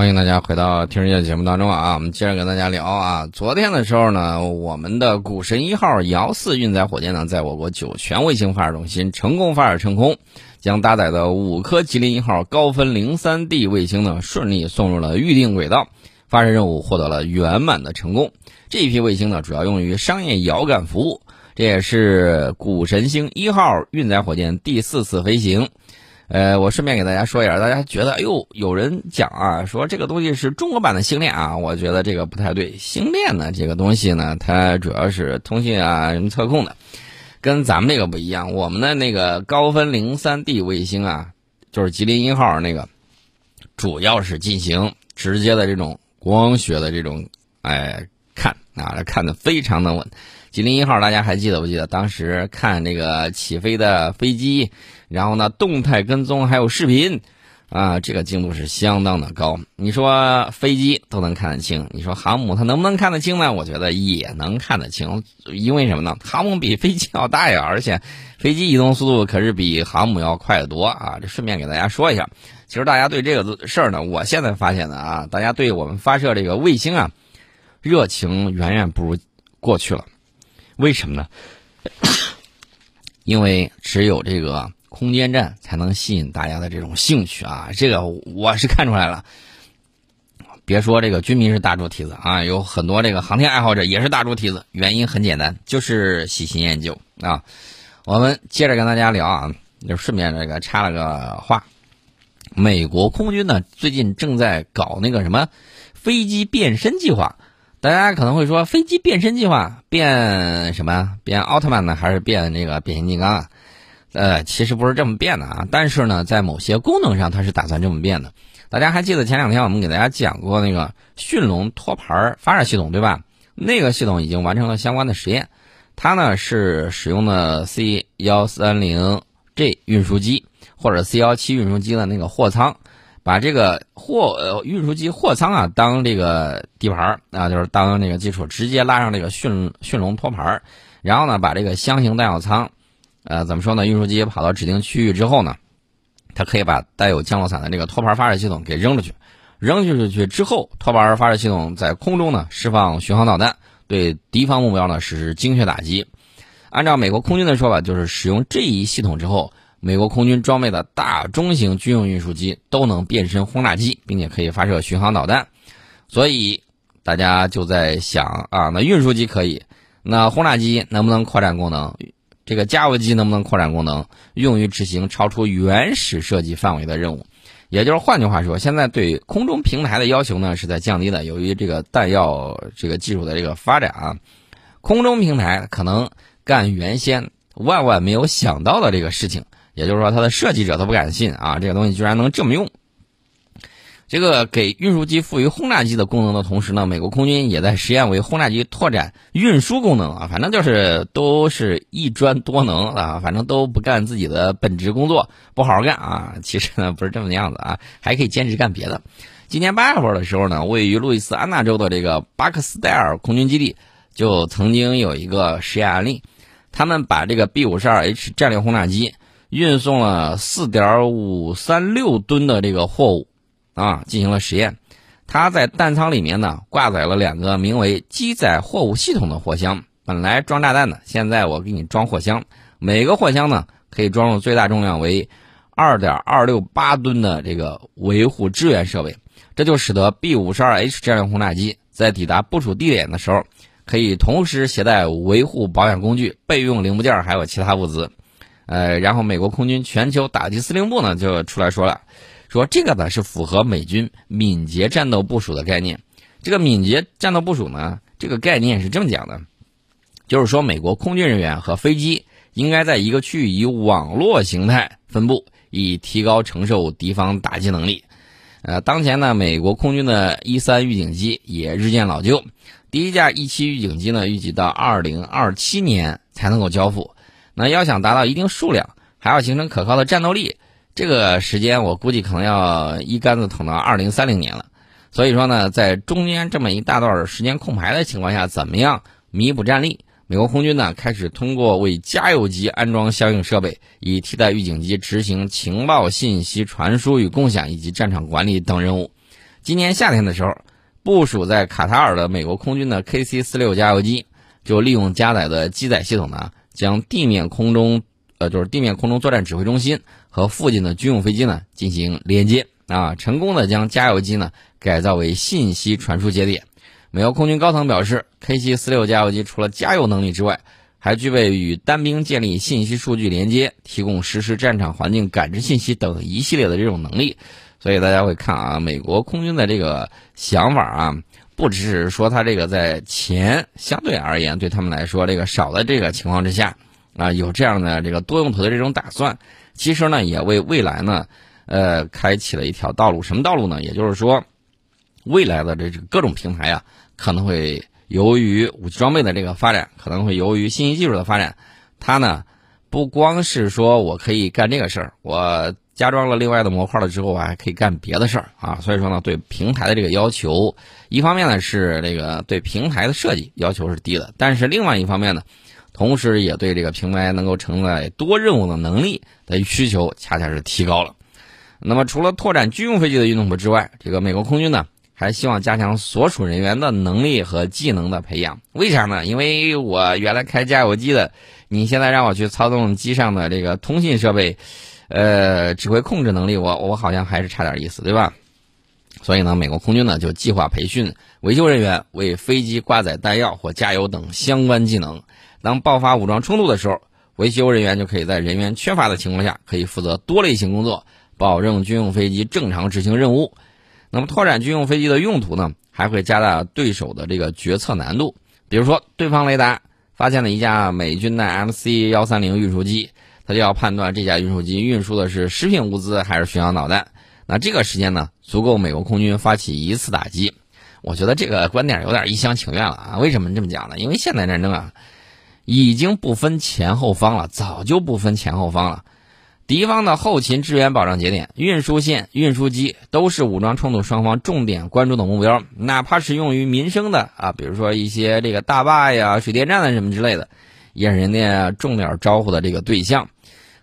欢迎大家回到听世界节目当中啊！我们接着跟大家聊啊。昨天的时候呢，我们的股神一号遥四运载火箭呢，在我国酒泉卫星发射中心成功发射成空，将搭载的五颗吉林一号高分零三 D 卫星呢，顺利送入了预定轨道，发射任务获得了圆满的成功。这一批卫星呢，主要用于商业遥感服务，这也是股神星一号运载火箭第四次飞行。呃，我顺便给大家说一下，大家觉得，哎呦，有人讲啊，说这个东西是中国版的星链啊，我觉得这个不太对。星链呢，这个东西呢，它主要是通信啊、什么测控的，跟咱们这个不一样。我们的那个高分零三 D 卫星啊，就是吉林一号那个，主要是进行直接的这种光学的这种，哎，啊，看的非常的稳。吉林一号，大家还记得不记得？当时看这个起飞的飞机，然后呢，动态跟踪还有视频，啊，这个精度是相当的高。你说飞机都能看得清，你说航母它能不能看得清呢？我觉得也能看得清，因为什么呢？航母比飞机要大呀，而且飞机移动速度可是比航母要快得多啊！这顺便给大家说一下，其实大家对这个事儿呢，我现在发现的啊，大家对我们发射这个卫星啊，热情远远不如过去了。为什么呢？因为只有这个空间站才能吸引大家的这种兴趣啊！这个我是看出来了。别说这个军民是大猪蹄子啊，有很多这个航天爱好者也是大猪蹄子。原因很简单，就是喜新厌旧啊。我们接着跟大家聊啊，就顺便这个插了个话。美国空军呢，最近正在搞那个什么飞机变身计划。大家可能会说，飞机变身计划变什么？变奥特曼呢，还是变那个变形金刚啊？呃，其实不是这么变的啊。但是呢，在某些功能上，它是打算这么变的。大家还记得前两天我们给大家讲过那个驯龙托盘发射系统对吧？那个系统已经完成了相关的实验。它呢是使用的 C 幺三零 G 运输机或者 C 幺七运输机的那个货舱。把这个货呃运输机货舱啊当这个底盘啊，就是当那个基础，直接拉上这个驯驯龙托盘然后呢把这个箱型弹药舱，呃怎么说呢？运输机跑到指定区域之后呢，它可以把带有降落伞的这个托盘发射系统给扔出去，扔出去之后，托盘发射系统在空中呢释放巡航导弹，对敌方目标呢实施精确打击。按照美国空军的说法，就是使用这一系统之后。美国空军装备的大中型军用运输机都能变身轰炸机，并且可以发射巡航导弹，所以大家就在想啊，那运输机可以，那轰炸机能不能扩展功能？这个加油机能不能扩展功能，用于执行超出原始设计范围的任务？也就是换句话说，现在对空中平台的要求呢是在降低的。由于这个弹药这个技术的这个发展啊，空中平台可能干原先万万没有想到的这个事情。也就是说，它的设计者都不敢信啊，这个东西居然能这么用。这个给运输机赋予轰炸机的功能的同时呢，美国空军也在实验为轰炸机拓展运输功能啊。反正就是都是一专多能啊，反正都不干自己的本职工作，不好好干啊。其实呢，不是这么样子啊，还可以兼职干别的。今年八月份的时候呢，位于路易斯安那州的这个巴克斯戴尔空军基地就曾经有一个实验案例，他们把这个 B 五十二 H 战略轰炸机。运送了四点五三六吨的这个货物，啊，进行了实验。它在弹舱里面呢，挂载了两个名为“机载货物系统”的货箱，本来装炸弹的，现在我给你装货箱。每个货箱呢，可以装入最大重量为二点二六八吨的这个维护支援设备，这就使得 B 五十二 H 战略轰炸机在抵达部署地点的时候，可以同时携带维护保养工具、备用零部件还有其他物资。呃，然后美国空军全球打击司令部呢就出来说了，说这个呢是符合美军敏捷战斗部署的概念。这个敏捷战斗部署呢，这个概念是这么讲的，就是说美国空军人员和飞机应该在一个区域以网络形态分布，以提高承受敌方打击能力。呃，当前呢，美国空军的一三预警机也日渐老旧，第一架一七预警机呢，预计到二零二七年才能够交付。那要想达到一定数量，还要形成可靠的战斗力，这个时间我估计可能要一竿子捅到二零三零年了。所以说呢，在中间这么一大段时间空白的情况下，怎么样弥补战力？美国空军呢开始通过为加油机安装相应设备，以替代预警机执行情报信息传输与共享以及战场管理等任务。今年夏天的时候，部署在卡塔尔的美国空军的 KC 四六加油机，就利用加载的机载系统呢，将地面空中呃就是地面空中作战指挥中心和附近的军用飞机呢进行连接啊，成功的将加油机呢改造为信息传输节点。美国空军高层表示，KC 四六加油机除了加油能力之外，还具备与单兵建立信息数据连接、提供实时战场环境感知信息等一系列的这种能力。所以大家会看啊，美国空军的这个想法啊，不只是说它这个在钱相对而言对他们来说这个少的这个情况之下啊，有这样的这个多用途的这种打算，其实呢也为未来呢，呃，开启了一条道路。什么道路呢？也就是说，未来的这各种平台啊。可能会由于武器装备的这个发展，可能会由于信息技术的发展，它呢不光是说我可以干这个事儿，我加装了另外的模块了之后，我还可以干别的事儿啊。所以说呢，对平台的这个要求，一方面呢是这个对平台的设计要求是低的，但是另外一方面呢，同时也对这个平台能够承载多任务的能力的需求恰恰是提高了。那么除了拓展军用飞机的运动部之外，这个美国空军呢？还希望加强所属人员的能力和技能的培养，为啥呢？因为我原来开加油机的，你现在让我去操纵机上的这个通信设备，呃，指挥控制能力，我我好像还是差点意思，对吧？所以呢，美国空军呢就计划培训维修人员为飞机挂载弹药或加油等相关技能。当爆发武装冲突的时候，维修人员就可以在人员缺乏的情况下，可以负责多类型工作，保证军用飞机正常执行任务。那么，拓展军用飞机的用途呢，还会加大对手的这个决策难度。比如说，对方雷达发现了一架美军的 MC 幺三零运输机，他就要判断这架运输机运输的是食品物资还是巡航导弹。那这个时间呢，足够美国空军发起一次打击。我觉得这个观点有点一厢情愿了啊！为什么这么讲呢？因为现代战争啊，已经不分前后方了，早就不分前后方了。敌方的后勤支援保障节点、运输线、运输机都是武装冲突双方重点关注的目标，哪怕是用于民生的啊，比如说一些这个大坝呀、水电站啊什么之类的，也是人家重点招呼的这个对象。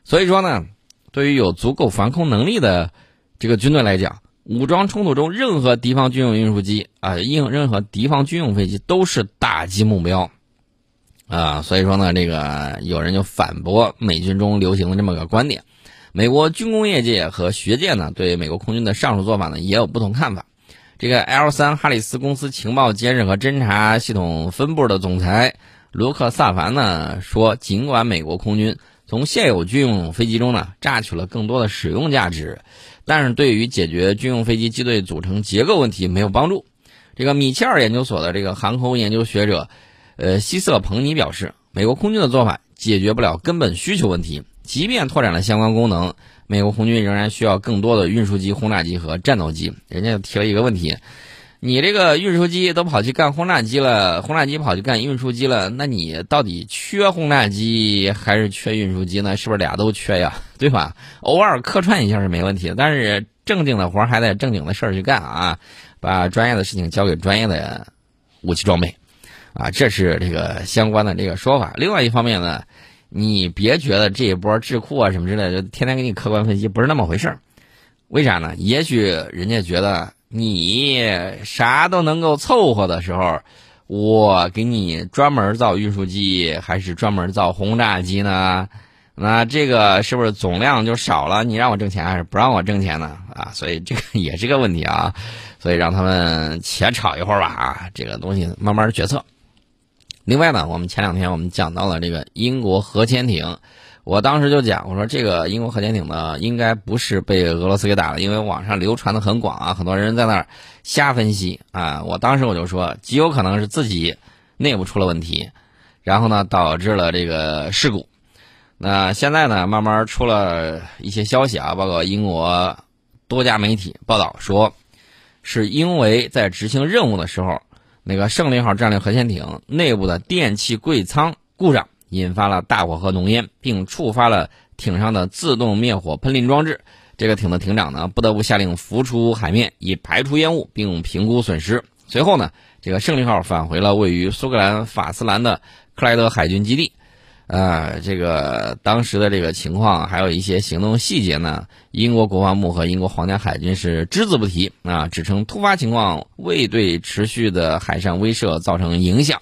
所以说呢，对于有足够防空能力的这个军队来讲，武装冲突中任何敌方军用运输机啊、应任何敌方军用飞机都是打击目标。啊，所以说呢，这个有人就反驳美军中流行的这么个观点。美国军工业界和学界呢，对美国空军的上述做法呢，也有不同看法。这个 L 三哈里斯公司情报监视和侦察系统分部的总裁卢克萨凡呢说，尽管美国空军从现有军用飞机中呢榨取了更多的使用价值，但是对于解决军用飞机机队组成结构问题没有帮助。这个米切尔研究所的这个航空研究学者，呃，希瑟彭尼表示，美国空军的做法解决不了根本需求问题。即便拓展了相关功能，美国空军仍然需要更多的运输机、轰炸机和战斗机。人家又提了一个问题：你这个运输机都跑去干轰炸机了，轰炸机跑去干运输机了，那你到底缺轰炸机还是缺运输机呢？是不是俩都缺呀？对吧？偶尔客串一下是没问题，但是正经的活还得正经的事儿去干啊！把专业的事情交给专业的武器装备啊，这是这个相关的这个说法。另外一方面呢？你别觉得这一波智库啊什么之类的，天天给你客观分析，不是那么回事儿。为啥呢？也许人家觉得你啥都能够凑合的时候，我给你专门造运输机，还是专门造轰炸机呢？那这个是不是总量就少了？你让我挣钱还是不让我挣钱呢？啊，所以这个也是个问题啊。所以让他们且吵一会儿吧啊，这个东西慢慢决策。另外呢，我们前两天我们讲到了这个英国核潜艇，我当时就讲，我说这个英国核潜艇呢，应该不是被俄罗斯给打了，因为网上流传的很广啊，很多人在那儿瞎分析啊。我当时我就说，极有可能是自己内部出了问题，然后呢导致了这个事故。那现在呢，慢慢出了一些消息啊，包括英国多家媒体报道说，是因为在执行任务的时候。那个胜利号战略核潜艇内部的电气柜舱故障，引发了大火和浓烟，并触发了艇上的自动灭火喷淋装置。这个艇的艇长呢，不得不下令浮出海面，以排除烟雾，并评估损失。随后呢，这个胜利号返回了位于苏格兰法斯兰的克莱德海军基地。呃，这个当时的这个情况，还有一些行动细节呢，英国国防部和英国皇家海军是只字不提啊，只称突发情况未对持续的海上威慑造成影响。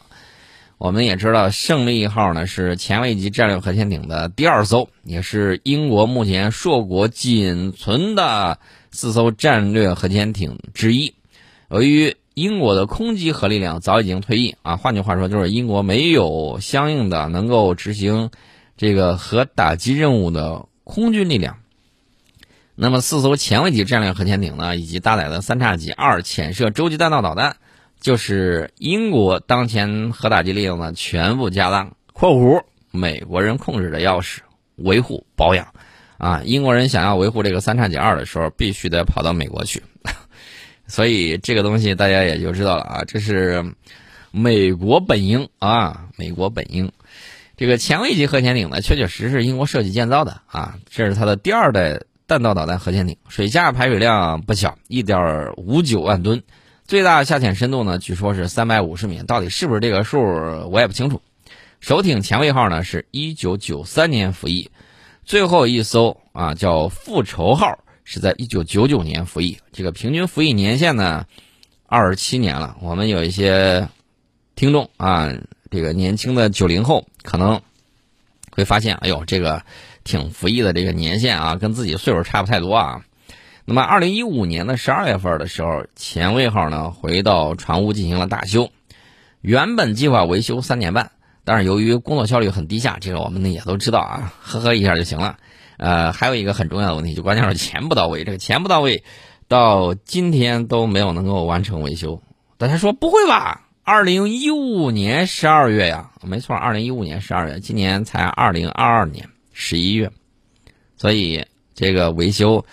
我们也知道，胜利号呢是前卫级战略核潜艇的第二艘，也是英国目前硕果仅存的四艘战略核潜艇之一。由于英国的空基核力量早已经退役啊，换句话说，就是英国没有相应的能够执行这个核打击任务的空军力量。那么，四艘前卫级战略核潜艇呢，以及搭载的三叉戟二潜射洲际弹道导弹。就是英国当前核打击力量呢全部家当（括弧美国人控制的钥匙）维护保养，啊，英国人想要维护这个三叉戟二的时候，必须得跑到美国去，所以这个东西大家也就知道了啊，这是美国本应啊，美国本应。这个前卫级核潜艇呢，确确实实是英国设计建造的啊，这是它的第二代弹道导弹核潜艇，水下排水量不小，一点五九万吨。最大下潜深度呢，据说是三百五十米，到底是不是这个数，我也不清楚。首艇前卫号呢，是一九九三年服役，最后一艘啊叫复仇号，是在一九九九年服役。这个平均服役年限呢，二十七年了。我们有一些听众啊，这个年轻的九零后可能会发现，哎呦，这个挺服役的这个年限啊，跟自己岁数差不太多啊。那么，二零一五年的十二月份的时候，前卫号呢回到船坞进行了大修，原本计划维修三年半，但是由于工作效率很低下，这个我们呢也都知道啊，呵呵一下就行了。呃，还有一个很重要的问题，就关键是钱不到位，这个钱不到位，到今天都没有能够完成维修。大家说不会吧？二零一五年十二月呀，没错，二零一五年十二月，今年才二零二二年十一月，所以这个维修。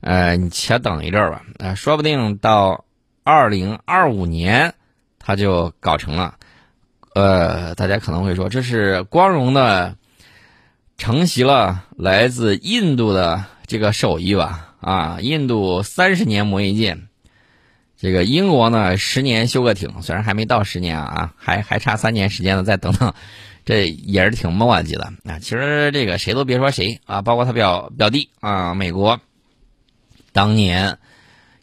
呃，你且等一阵儿吧，呃，说不定到二零二五年它就搞成了。呃，大家可能会说，这是光荣的承袭了来自印度的这个手艺吧？啊，印度三十年磨一剑，这个英国呢十年修个艇，虽然还没到十年啊，还还差三年时间呢，再等等，这也是挺磨叽的啊。其实这个谁都别说谁啊，包括他表表弟啊，美国。当年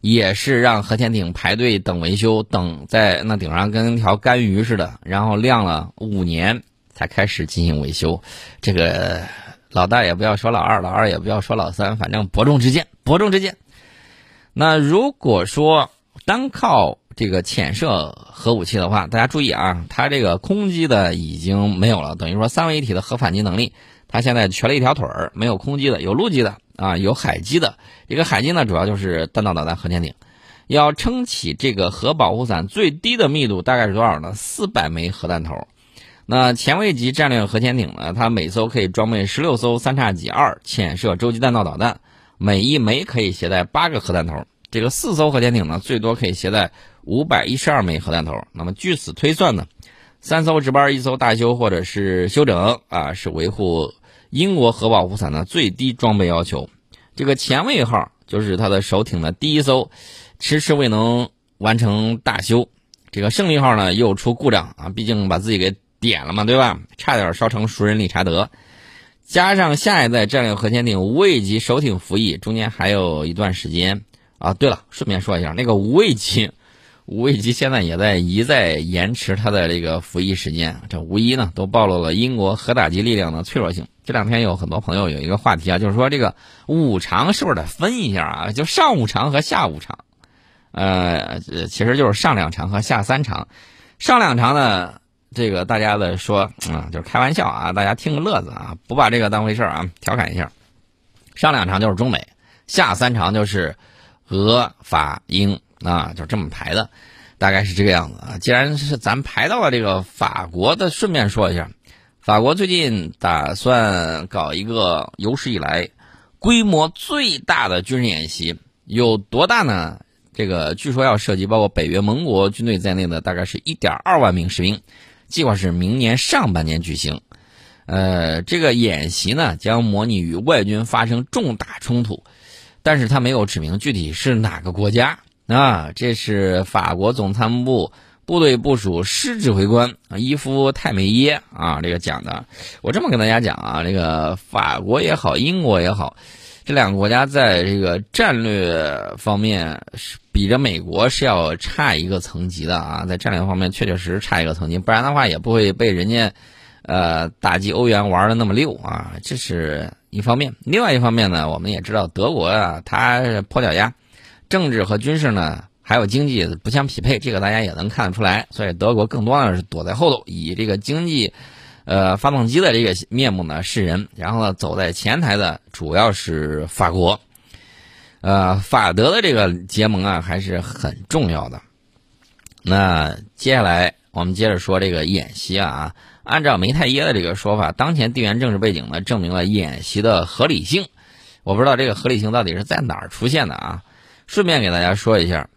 也是让核潜艇排队等维修，等在那顶上跟条干鱼似的，然后晾了五年才开始进行维修。这个老大也不要说老二，老二也不要说老三，反正伯仲之间，伯仲之间。那如果说单靠这个潜射核武器的话，大家注意啊，它这个空击的已经没有了，等于说三位一体的核反击能力，它现在缺了一条腿儿，没有空机的，有陆基的。啊，有海基的一个海基呢，主要就是弹道导弹核潜艇，要撑起这个核保护伞，最低的密度大概是多少呢？四百枚核弹头。那前卫级战略核潜艇呢，它每艘可以装备十六艘三叉戟二潜射洲际弹道导弹，每一枚可以携带八个核弹头。这个四艘核潜艇呢，最多可以携带五百一十二枚核弹头。那么据此推算呢，三艘值班，一艘大修或者是休整啊，是维护。英国核保护伞的最低装备要求，这个前卫号就是它的首艇的第一艘，迟迟未能完成大修。这个胜利号呢又出故障啊，毕竟把自己给点了嘛，对吧？差点烧成熟人理查德。加上下一代战略核潜艇无畏级首艇服役，中间还有一段时间啊。对了，顺便说一下，那个无畏级。无畏级现在也在一再延迟它的这个服役时间，这无疑呢都暴露了英国核打击力量的脆弱性。这两天有很多朋友有一个话题啊，就是说这个五常是不是得分一下啊？就上五常和下五常，呃，其实就是上两常和下三常。上两常呢，这个大家的说啊，就是开玩笑啊，大家听个乐子啊，不把这个当回事啊，调侃一下。上两常就是中美，下三常就是俄法英。啊，就这么排的，大概是这个样子啊。既然是咱排到了这个法国的，顺便说一下，法国最近打算搞一个有史以来规模最大的军事演习，有多大呢？这个据说要涉及包括北约盟国军队在内的大概是一点二万名士兵，计划是明年上半年举行。呃，这个演习呢，将模拟与外军发生重大冲突，但是他没有指明具体是哪个国家。啊，这是法国总参谋部部队部署师指挥官伊夫泰梅耶啊，这个讲的。我这么跟大家讲啊，这个法国也好，英国也好，这两个国家在这个战略方面是比着美国是要差一个层级的啊，在战略方面确确实实差一个层级，不然的话也不会被人家呃打击欧元玩的那么溜啊，这是一方面。另外一方面呢，我们也知道德国啊，它破脚丫，政治和军事呢。还有经济不相匹配，这个大家也能看得出来。所以德国更多的是躲在后头，以这个经济，呃，发动机的这个面目呢示人。然后呢，走在前台的主要是法国，呃，法德的这个结盟啊还是很重要的。那接下来我们接着说这个演习啊，按照梅泰耶的这个说法，当前地缘政治背景呢证明了演习的合理性。我不知道这个合理性到底是在哪儿出现的啊？顺便给大家说一下。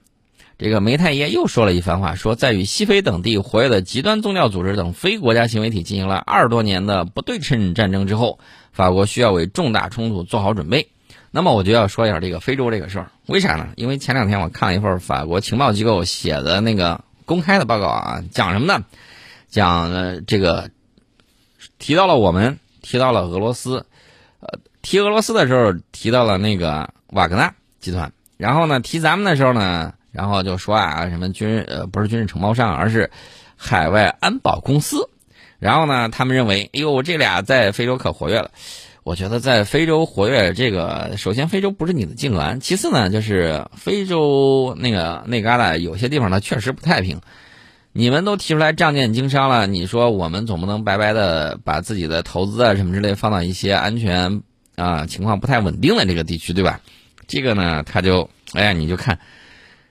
这个梅太耶又说了一番话，说在与西非等地活跃的极端宗教组织等非国家行为体进行了二十多年的不对称战争之后，法国需要为重大冲突做好准备。那么我就要说一下这个非洲这个事儿，为啥呢？因为前两天我看了一份法国情报机构写的那个公开的报告啊，讲什么呢？讲这个提到了我们，提到了俄罗斯，呃，提俄罗斯的时候提到了那个瓦格纳集团，然后呢，提咱们的时候呢。然后就说啊，什么军呃不是军事承包商，而是海外安保公司。然后呢，他们认为，哎呦，这俩在非洲可活跃了。我觉得在非洲活跃，这个首先非洲不是你的痉挛，其次呢，就是非洲那个那旮旯有些地方呢确实不太平。你们都提出来仗剑经商了，你说我们总不能白白的把自己的投资啊什么之类放到一些安全啊情况不太稳定的这个地区，对吧？这个呢，他就哎呀，你就看。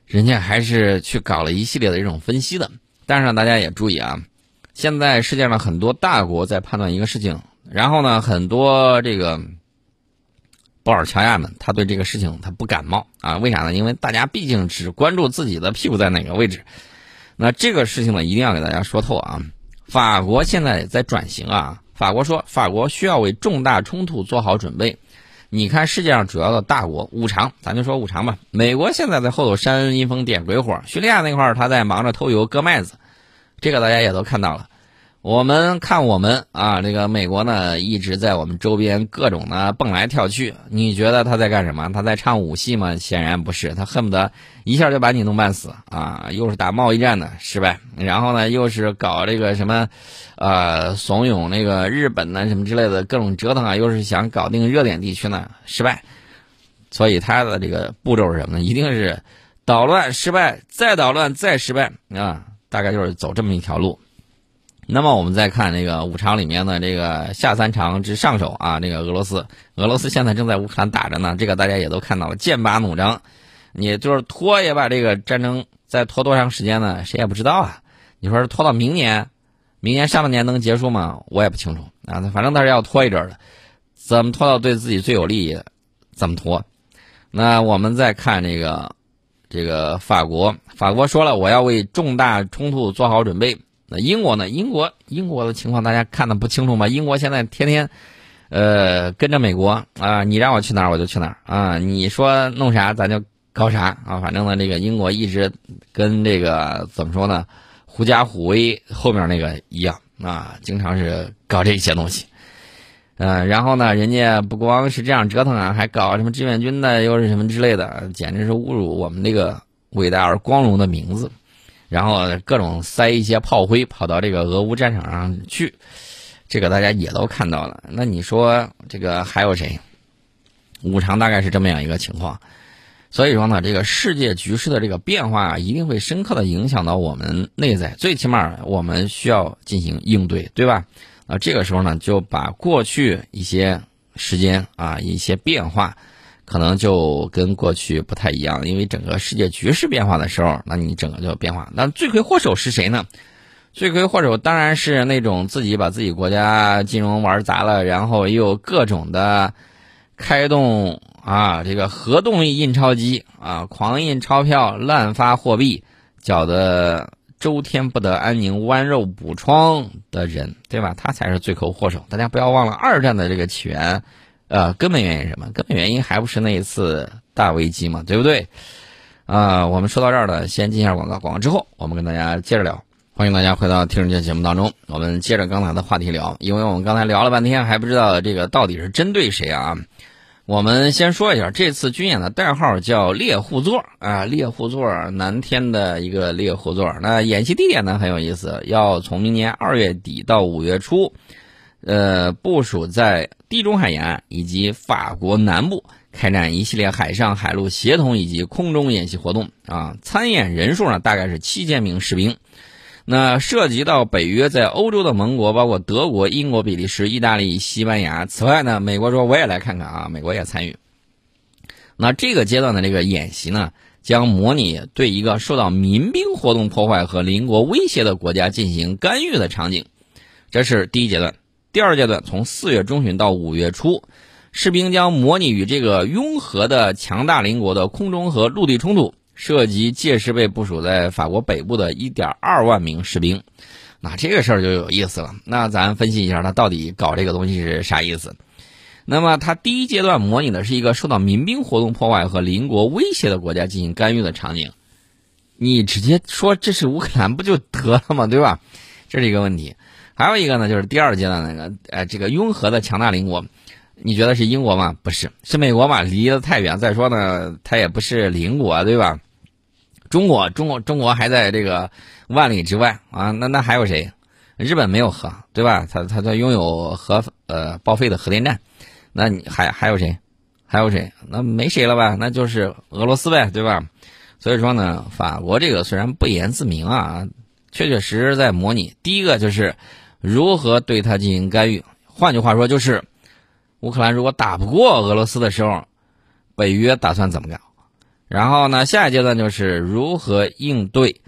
人家还是去搞了一系列的这种分析的，但是呢大家也注意啊，现在世界上很多大国在判断一个事情，然后呢，很多这个布尔乔亚们他对这个事情他不感冒啊，为啥呢？因为大家毕竟只关注自己的屁股在哪个位置，那这个事情呢，一定要给大家说透啊。法国现在在转型啊，法国说法国需要为重大冲突做好准备。你看世界上主要的大国五常，咱就说五常吧。美国现在在后头煽阴风点鬼火，叙利亚那块儿他在忙着偷油割麦子，这个大家也都看到了。我们看我们啊，这个美国呢一直在我们周边各种的蹦来跳去。你觉得他在干什么？他在唱武戏吗？显然不是，他恨不得一下就把你弄半死啊！又是打贸易战的失败，然后呢又是搞这个什么，呃，怂恿那个日本呢什么之类的各种折腾啊，又是想搞定热点地区呢失败。所以他的这个步骤是什么呢？一定是捣乱失败，再捣乱再失败啊！大概就是走这么一条路。那么我们再看这个五常里面的这个下三常之上手啊，这个俄罗斯，俄罗斯现在正在乌克兰打着呢，这个大家也都看到了，剑拔弩张，你就是拖也把这个战争再拖多长时间呢？谁也不知道啊。你说是拖到明年，明年上半年能结束吗？我也不清楚啊。反正他是要拖一阵的，怎么拖到对自己最有利，怎么拖。那我们再看这个这个法国，法国说了，我要为重大冲突做好准备。那英国呢？英国英国的情况大家看的不清楚吗？英国现在天天，呃，跟着美国啊，你让我去哪儿我就去哪儿啊，你说弄啥咱就搞啥啊，反正呢，这个英国一直跟这个怎么说呢，狐假虎威后面那个一样啊，经常是搞这些东西，嗯，然后呢，人家不光是这样折腾啊，还搞什么志愿军的，又是什么之类的，简直是侮辱我们这个伟大而光荣的名字。然后各种塞一些炮灰跑到这个俄乌战场上去，这个大家也都看到了。那你说这个还有谁？五常大概是这么样一个情况。所以说呢，这个世界局势的这个变化一定会深刻的影响到我们内在，最起码我们需要进行应对，对吧？啊，这个时候呢，就把过去一些时间啊一些变化。可能就跟过去不太一样，因为整个世界局势变化的时候，那你整个就变化。那罪魁祸首是谁呢？罪魁祸首当然是那种自己把自己国家金融玩砸了，然后又各种的开动啊，这个核动力印钞机啊，狂印钞票、滥发货币，搅得周天不得安宁、剜肉补疮的人，对吧？他才是罪魁祸首。大家不要忘了二战的这个起源。呃，根本原因是什么？根本原因还不是那一次大危机嘛，对不对？啊，我们说到这儿呢，先进一下广告，广告之后我们跟大家接着聊。欢迎大家回到听人节节目当中，我们接着刚才的话题聊，因为我们刚才聊了半天，还不知道这个到底是针对谁啊？我们先说一下，这次军演的代号叫猎户座啊，猎户座南天的一个猎户座。那演习地点呢很有意思，要从明年二月底到五月初，呃，部署在地中海沿岸以及法国南部。开展一系列海上海陆协同以及空中演习活动啊，参演人数呢大概是七千名士兵，那涉及到北约在欧洲的盟国，包括德国、英国、比利时、意大利、西班牙。此外呢，美国说我也来看看啊，美国也参与。那这个阶段的这个演习呢，将模拟对一个受到民兵活动破坏和邻国威胁的国家进行干预的场景，这是第一阶段。第二阶段从四月中旬到五月初。士兵将模拟与这个拥核的强大邻国的空中和陆地冲突，涉及届时被部署在法国北部的1.2万名士兵。那这个事儿就有意思了。那咱分析一下，他到底搞这个东西是啥意思？那么他第一阶段模拟的是一个受到民兵活动破坏和邻国威胁的国家进行干预的场景。你直接说这是乌克兰不就得了吗？对吧？这是一个问题。还有一个呢，就是第二阶段那个，呃，这个拥核的强大邻国。你觉得是英国吗？不是，是美国嘛？离得太远。再说呢，它也不是邻国，对吧？中国，中国，中国还在这个万里之外啊。那那还有谁？日本没有核，对吧？它它它拥有核呃报废的核电站。那你还还有谁？还有谁？那没谁了吧？那就是俄罗斯呗，对吧？所以说呢，法国这个虽然不言自明啊，确确实实在模拟。第一个就是如何对它进行干预。换句话说，就是。乌克兰如果打不过俄罗斯的时候，北约打算怎么搞？然后呢，下一阶段就是如何应对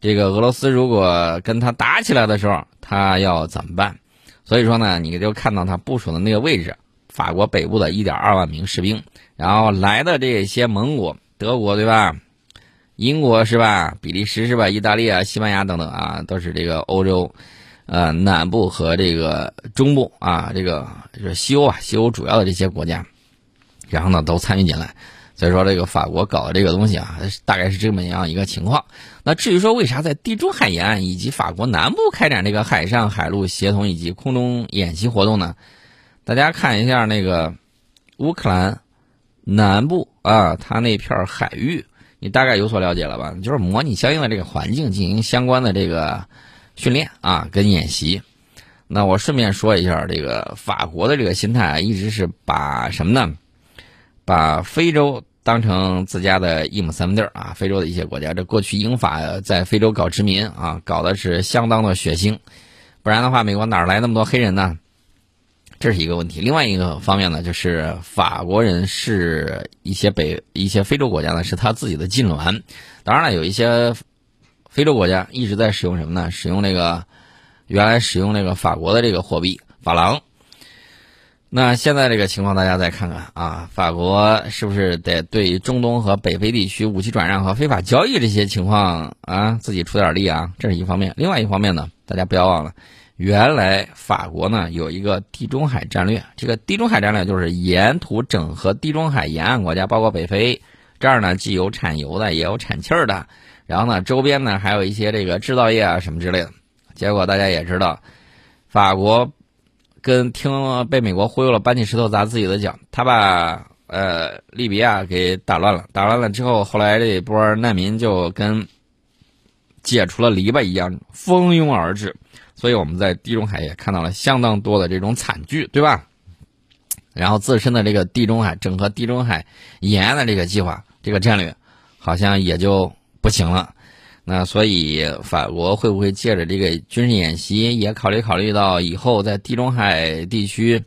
这个俄罗斯如果跟他打起来的时候，他要怎么办？所以说呢，你就看到他部署的那个位置，法国北部的一点二万名士兵，然后来的这些盟国，德国对吧？英国是吧？比利时是吧？意大利啊、西班牙等等啊，都是这个欧洲。呃，南部和这个中部啊，这个就是西欧啊，西欧主要的这些国家，然后呢都参与进来，所以说这个法国搞的这个东西啊，大概是这么样一个情况。那至于说为啥在地中海沿岸以及法国南部开展这个海上海陆协同以及空中演习活动呢？大家看一下那个乌克兰南部啊，它那片海域，你大概有所了解了吧？就是模拟相应的这个环境进行相关的这个。训练啊，跟演习。那我顺便说一下，这个法国的这个心态啊，一直是把什么呢？把非洲当成自家的一亩三分地儿啊。非洲的一些国家，这过去英法在非洲搞殖民啊，搞的是相当的血腥。不然的话，美国哪来那么多黑人呢？这是一个问题。另外一个方面呢，就是法国人是一些北一些非洲国家呢，是他自己的近邻。当然了，有一些。非洲国家一直在使用什么呢？使用那个原来使用那个法国的这个货币法郎。那现在这个情况，大家再看看啊，法国是不是得对中东和北非地区武器转让和非法交易这些情况啊，自己出点力啊？这是一方面。另外一方面呢，大家不要忘了，原来法国呢有一个地中海战略，这个地中海战略就是沿途整合地中海沿岸国家，包括北非这儿呢，既有产油的，也有产气儿的。然后呢，周边呢还有一些这个制造业啊什么之类的。结果大家也知道，法国跟听被美国忽悠了，搬起石头砸自己的脚。他把呃利比亚给打乱了，打乱了之后，后来这波难民就跟解除了篱笆一样蜂拥而至。所以我们在地中海也看到了相当多的这种惨剧，对吧？然后自身的这个地中海整合地中海沿岸的这个计划、这个战略，好像也就。不行了，那所以法国会不会借着这个军事演习，也考虑考虑到以后在地中海地区，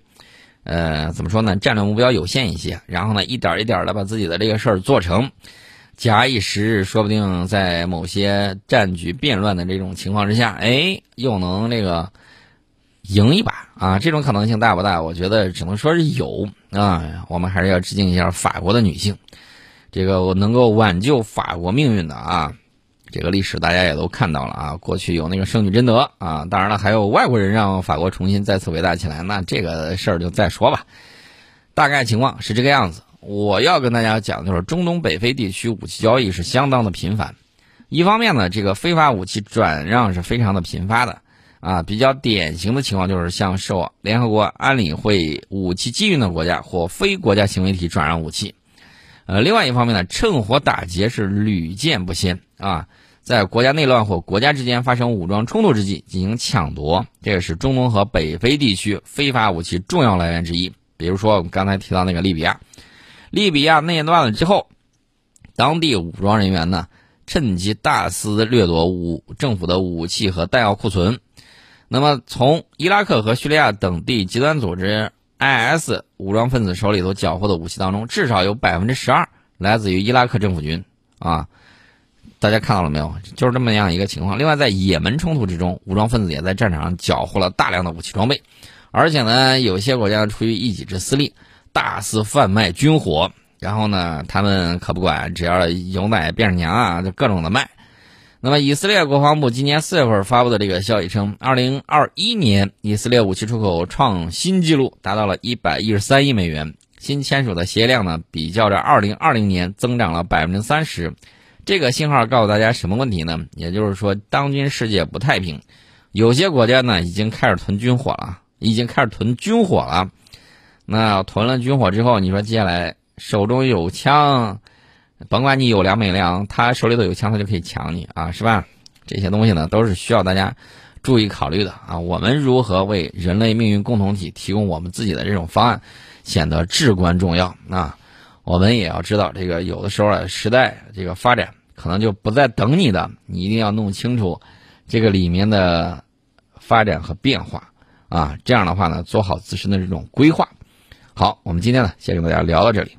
呃，怎么说呢？战略目标有限一些，然后呢，一点一点的把自己的这个事儿做成，假以时日，说不定在某些战局变乱的这种情况之下，哎，又能那个赢一把啊！这种可能性大不大？我觉得只能说是有啊。我们还是要致敬一下法国的女性。这个我能够挽救法国命运的啊，这个历史大家也都看到了啊。过去有那个圣女贞德啊，当然了，还有外国人让法国重新再次伟大起来，那这个事儿就再说吧。大概情况是这个样子我要跟大家讲，就是中东北非地区武器交易是相当的频繁。一方面呢，这个非法武器转让是非常的频发的，啊，比较典型的情况就是向受联合国安理会武器禁运的国家或非国家行为体转让武器。呃，另外一方面呢，趁火打劫是屡见不鲜啊，在国家内乱或国家之间发生武装冲突之际进行抢夺，这个是中东和北非地区非法武器重要来源之一。比如说我们刚才提到那个利比亚，利比亚内乱了之后，当地武装人员呢？趁机大肆掠夺武政府的武器和弹药库存。那么，从伊拉克和叙利亚等地极端组织 IS 武装分子手里头缴获的武器当中，至少有百分之十二来自于伊拉克政府军。啊，大家看到了没有？就是这么样一个情况。另外，在也门冲突之中，武装分子也在战场上缴获了大量的武器装备，而且呢，有些国家出于一己之私利，大肆贩卖军火。然后呢，他们可不管，只要有奶便是娘啊，就各种的卖。那么，以色列国防部今年四月份发布的这个消息称，二零二一年以色列武器出口创新纪录，达到了一百一十三亿美元。新签署的协议量呢，比较着二零二零年增长了百分之三十。这个信号告诉大家什么问题呢？也就是说，当今世界不太平，有些国家呢已经开始囤军火了，已经开始囤军火了。那囤了军火之后，你说接下来？手中有枪，甭管你有粮没粮，他手里头有枪，他就可以抢你啊，是吧？这些东西呢，都是需要大家注意考虑的啊。我们如何为人类命运共同体提供我们自己的这种方案，显得至关重要啊。我们也要知道，这个有的时候啊，时代这个发展可能就不再等你的，你一定要弄清楚这个里面的发展和变化啊。这样的话呢，做好自身的这种规划。好，我们今天呢，先跟大家聊到这里。